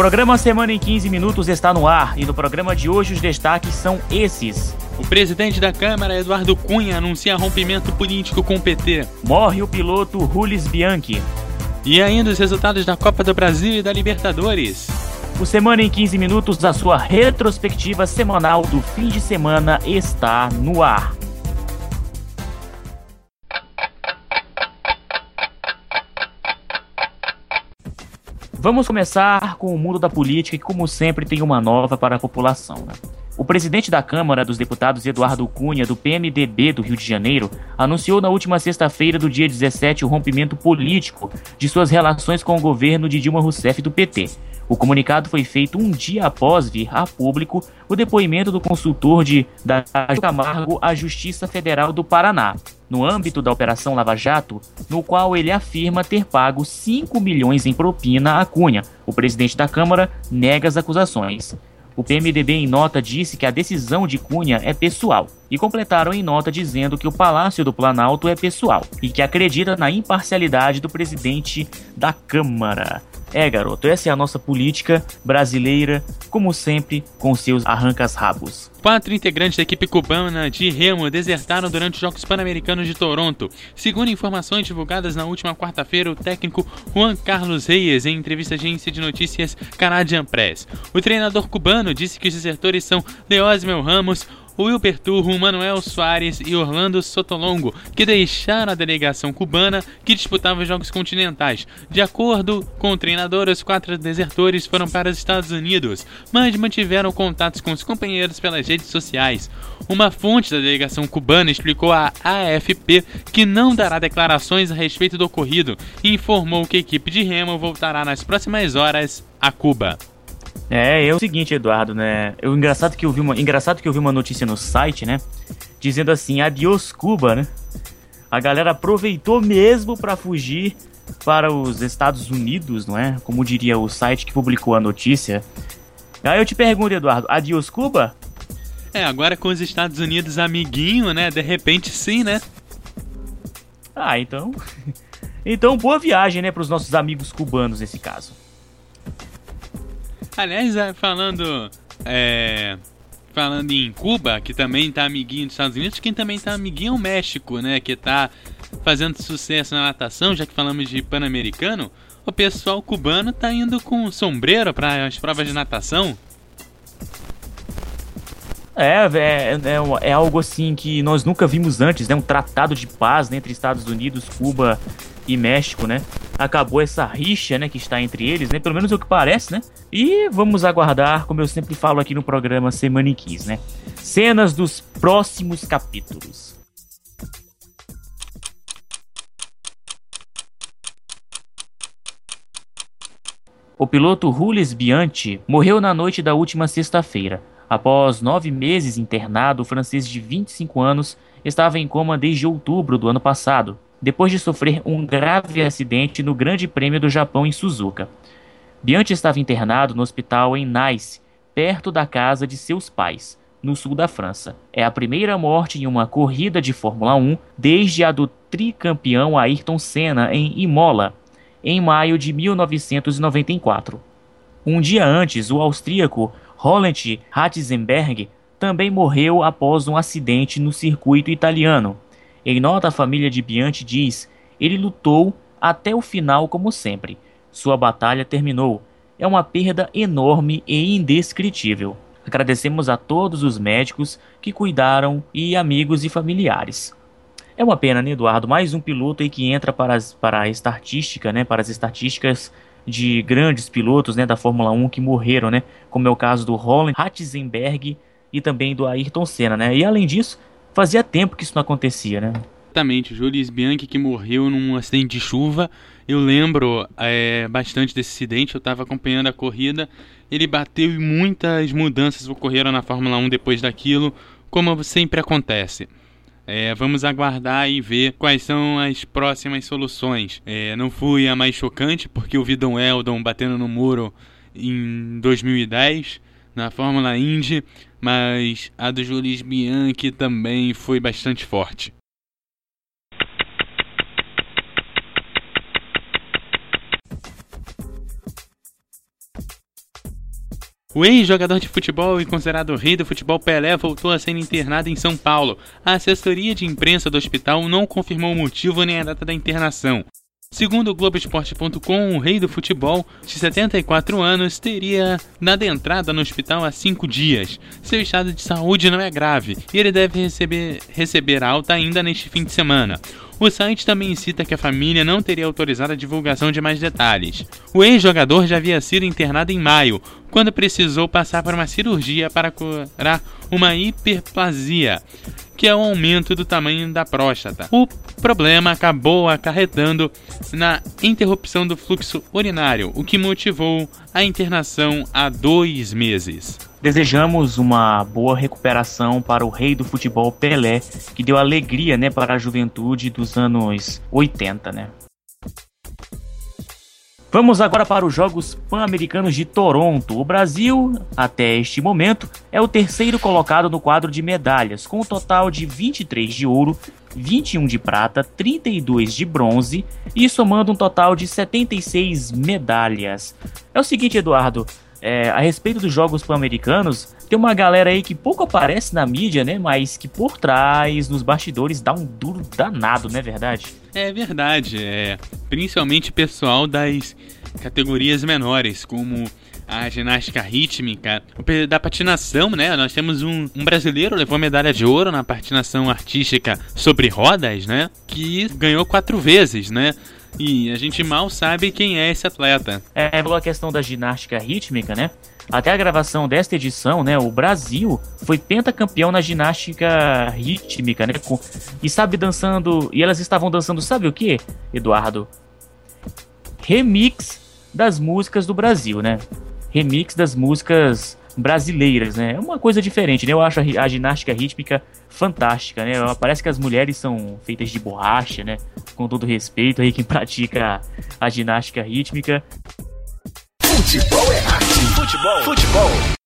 programa Semana em 15 Minutos está no ar e no programa de hoje os destaques são esses. O presidente da Câmara, Eduardo Cunha, anuncia rompimento político com o PT. Morre o piloto Rulis Bianchi. E ainda os resultados da Copa do Brasil e da Libertadores. O Semana em 15 Minutos, a sua retrospectiva semanal do fim de semana, está no ar. Vamos começar com o mundo da política que, como sempre, tem uma nova para a população. Né? O presidente da Câmara dos Deputados, Eduardo Cunha, do PMDB do Rio de Janeiro, anunciou na última sexta-feira do dia 17 o rompimento político de suas relações com o governo de Dilma Rousseff do PT. O comunicado foi feito um dia após vir a público o depoimento do consultor de da Camargo à Justiça Federal do Paraná, no âmbito da Operação Lava Jato, no qual ele afirma ter pago 5 milhões em propina à Cunha. O presidente da Câmara nega as acusações. O PMDB em nota disse que a decisão de Cunha é pessoal e completaram em nota dizendo que o Palácio do Planalto é pessoal e que acredita na imparcialidade do presidente da Câmara. É, garoto, essa é a nossa política brasileira, como sempre, com seus arrancas-rabos. Quatro integrantes da equipe cubana de remo desertaram durante os Jogos Pan-Americanos de Toronto. Segundo informações divulgadas na última quarta-feira, o técnico Juan Carlos Reyes, em entrevista à agência de notícias Canadian Press. O treinador cubano disse que os desertores são Leosmel Ramos, Wilber Turro, Manuel Soares e Orlando Sotolongo, que deixaram a delegação cubana que disputava os Jogos Continentais. De acordo com o treinador, os quatro desertores foram para os Estados Unidos, mas mantiveram contatos com os companheiros pelas redes sociais. Uma fonte da delegação cubana explicou à AFP que não dará declarações a respeito do ocorrido e informou que a equipe de remo voltará nas próximas horas a Cuba. É, é o seguinte, Eduardo, né? Eu, engraçado, que eu vi uma, engraçado que eu vi uma notícia no site, né? Dizendo assim, adiós Cuba, né? A galera aproveitou mesmo para fugir para os Estados Unidos, não é? Como diria o site que publicou a notícia. Aí eu te pergunto, Eduardo, adiós Cuba? É, agora com os Estados Unidos amiguinho, né? De repente sim, né? Ah, então. Então, boa viagem, né, para os nossos amigos cubanos nesse caso. Aliás, é, falando. É, falando em Cuba, que também tá amiguinho dos Estados Unidos, quem também tá amiguinho é o México, né? Que tá fazendo sucesso na natação, já que falamos de Pan-Americano. O pessoal cubano tá indo com sombreiro para as provas de natação. É, é, é, é, algo assim que nós nunca vimos antes, né? Um tratado de paz né, entre Estados Unidos, Cuba e México, né? Acabou essa rixa, né, que está entre eles, né? Pelo menos é o que parece, né? E vamos aguardar, como eu sempre falo aqui no programa Semana em 15, né? Cenas dos próximos capítulos. O piloto Rules Bianchi morreu na noite da última sexta-feira. Após nove meses internado, o francês de 25 anos estava em coma desde outubro do ano passado, depois de sofrer um grave acidente no Grande Prêmio do Japão em Suzuka. Bianchi estava internado no hospital em Nice, perto da casa de seus pais, no sul da França. É a primeira morte em uma corrida de Fórmula 1 desde a do tricampeão Ayrton Senna em Imola, em maio de 1994. Um dia antes, o austríaco Roland Ratzenberg também morreu após um acidente no circuito italiano. Em nota, a família de Bianchi diz: ele lutou até o final como sempre. Sua batalha terminou. É uma perda enorme e indescritível. Agradecemos a todos os médicos que cuidaram e amigos e familiares. É uma pena, né, Eduardo? Mais um piloto aí que entra para, as, para a estatística, né? Para as estatísticas de grandes pilotos, né, da Fórmula 1 que morreram, né? Como é o caso do Roland Ratzenberg e também do Ayrton Senna, né? E além disso, Fazia tempo que isso não acontecia, né? Exatamente, Julius Bianchi que morreu num acidente de chuva. Eu lembro é, bastante desse acidente, eu estava acompanhando a corrida. Ele bateu e muitas mudanças ocorreram na Fórmula 1 depois daquilo, como sempre acontece. É, vamos aguardar e ver quais são as próximas soluções. É, não fui a mais chocante, porque eu vi Don Eldon batendo no muro em 2010 na Fórmula Indy, mas a do Jules Bianchi também foi bastante forte. O ex-jogador de futebol e considerado rei do futebol Pelé voltou a ser internado em São Paulo. A assessoria de imprensa do hospital não confirmou o motivo nem a data da internação. Segundo o Globoesporte.com, o rei do futebol, de 74 anos, teria dado entrada no hospital há cinco dias. Seu estado de saúde não é grave e ele deve receber, receber alta ainda neste fim de semana. O site também cita que a família não teria autorizado a divulgação de mais detalhes. O ex-jogador já havia sido internado em maio, quando precisou passar por uma cirurgia para curar uma hiperplasia que é o aumento do tamanho da próstata. O problema acabou acarretando na interrupção do fluxo urinário, o que motivou a internação há dois meses. Desejamos uma boa recuperação para o rei do futebol Pelé, que deu alegria né, para a juventude dos anos 80. Né? Vamos agora para os Jogos Pan-Americanos de Toronto. O Brasil, até este momento, é o terceiro colocado no quadro de medalhas, com um total de 23 de ouro, 21 de prata, 32 de bronze e somando um total de 76 medalhas. É o seguinte, Eduardo, é, a respeito dos Jogos Pan-Americanos, tem uma galera aí que pouco aparece na mídia, né? Mas que por trás, nos bastidores, dá um duro danado, não é verdade? É verdade, é. Principalmente pessoal das categorias menores, como a ginástica rítmica, da patinação, né? Nós temos um, um, brasileiro levou medalha de ouro na patinação artística sobre rodas, né? Que ganhou quatro vezes, né? E a gente mal sabe quem é esse atleta. É, a questão da ginástica rítmica, né? Até a gravação desta edição, né, o Brasil foi pentacampeão na ginástica rítmica, né? Com, e sabe dançando, e elas estavam dançando, sabe o que, Eduardo? Remix das músicas do Brasil, né? Remix das músicas brasileiras, né? É uma coisa diferente, né? Eu acho a, a, ginástica rítmica fantástica, né? Parece que as mulheres são feitas de borracha, né? Com todo respeito aí quem pratica a ginástica rítmica. Futebol é arte. Futebol. Futebol.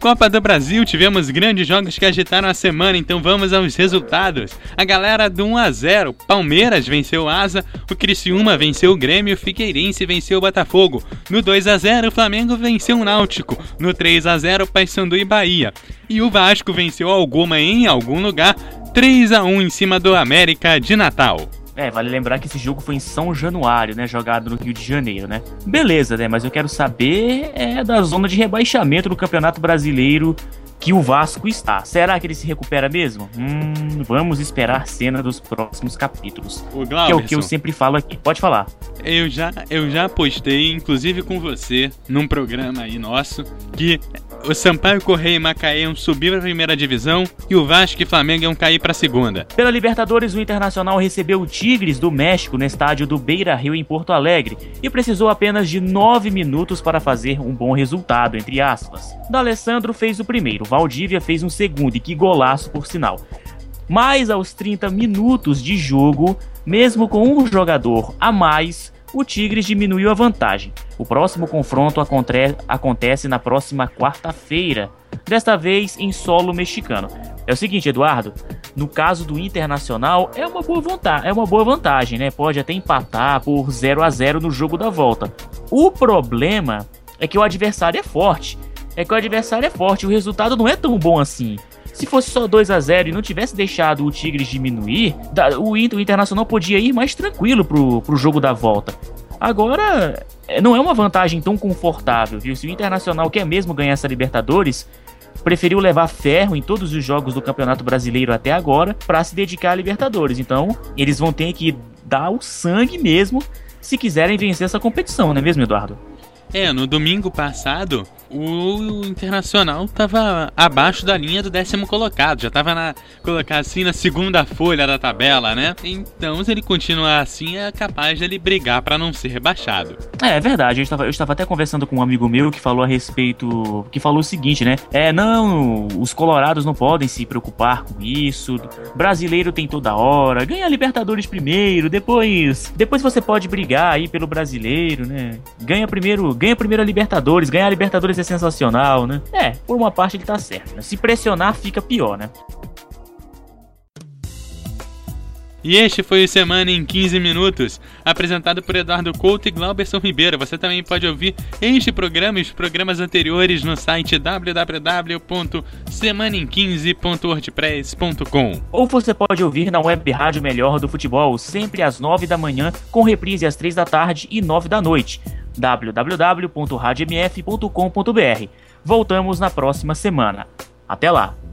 Copa do Brasil, tivemos grandes jogos que agitaram a semana, então vamos aos resultados. A galera do 1 a 0, Palmeiras venceu o Asa, o Criciúma venceu o Grêmio, o Figueirense venceu o Botafogo. No 2 a 0, o Flamengo venceu o Náutico. No 3 a 0, Paysandu e Bahia. E o Vasco venceu alguma em algum lugar, 3 a 1 em cima do América de Natal. É, vale lembrar que esse jogo foi em São Januário, né? Jogado no Rio de Janeiro, né? Beleza, né? Mas eu quero saber é da zona de rebaixamento do Campeonato Brasileiro que o Vasco está. Será que ele se recupera mesmo? Hum, vamos esperar cena dos próximos capítulos. O que é o que eu sempre falo aqui. Pode falar. Eu já, eu já postei, inclusive com você, num programa aí nosso, que o Sampaio Correia e Macaé iam subir para a primeira divisão e o Vasco e Flamengo iam cair para a segunda. Pela Libertadores, o Internacional recebeu o Tigres do México no estádio do Beira Rio em Porto Alegre e precisou apenas de nove minutos para fazer um bom resultado, entre aspas. D'Alessandro fez o primeiro, Valdívia fez um segundo e que golaço por sinal. Mas aos 30 minutos de jogo, mesmo com um jogador a mais, o Tigres diminuiu a vantagem. O próximo confronto acontece na próxima quarta-feira, desta vez em solo mexicano. É o seguinte, Eduardo, no caso do Internacional é uma boa vantagem, é uma boa vantagem, né? Pode até empatar por 0 a 0 no jogo da volta. O problema é que o adversário é forte. É que o adversário é forte, o resultado não é tão bom assim. Se fosse só 2 a 0 e não tivesse deixado o Tigres diminuir, o Internacional podia ir mais tranquilo pro, pro jogo da volta. Agora, é, não é uma vantagem tão confortável, viu? Se o Internacional quer mesmo ganhar essa Libertadores, preferiu levar ferro em todos os jogos do Campeonato Brasileiro até agora para se dedicar à Libertadores. Então, eles vão ter que dar o sangue mesmo se quiserem vencer essa competição, não é mesmo, Eduardo? É, no domingo passado, o Internacional estava abaixo da linha do décimo colocado, já estava na colocar assim na segunda folha da tabela, né? Então, se ele continuar assim, é capaz de ele brigar para não ser rebaixado. É, é verdade. Eu estava, eu estava até conversando com um amigo meu que falou a respeito, que falou o seguinte, né? É, não, os colorados não podem se preocupar com isso. Brasileiro tem toda hora, ganha a Libertadores primeiro, depois, depois você pode brigar aí pelo brasileiro, né? Ganha primeiro, ganha primeiro a Libertadores, ganha a Libertadores é sensacional, né? É, por uma parte ele tá certo. Né? Se pressionar, fica pior, né? E este foi o Semana em 15 Minutos, apresentado por Eduardo Couto e Glauberson Ribeiro. Você também pode ouvir este programa e os programas anteriores no site www.semanaem15.wordpress.com. Ou você pode ouvir na web rádio Melhor do Futebol, sempre às 9 da manhã, com reprise às 3 da tarde e 9 da noite. www.radiomf.com.br. Voltamos na próxima semana. Até lá!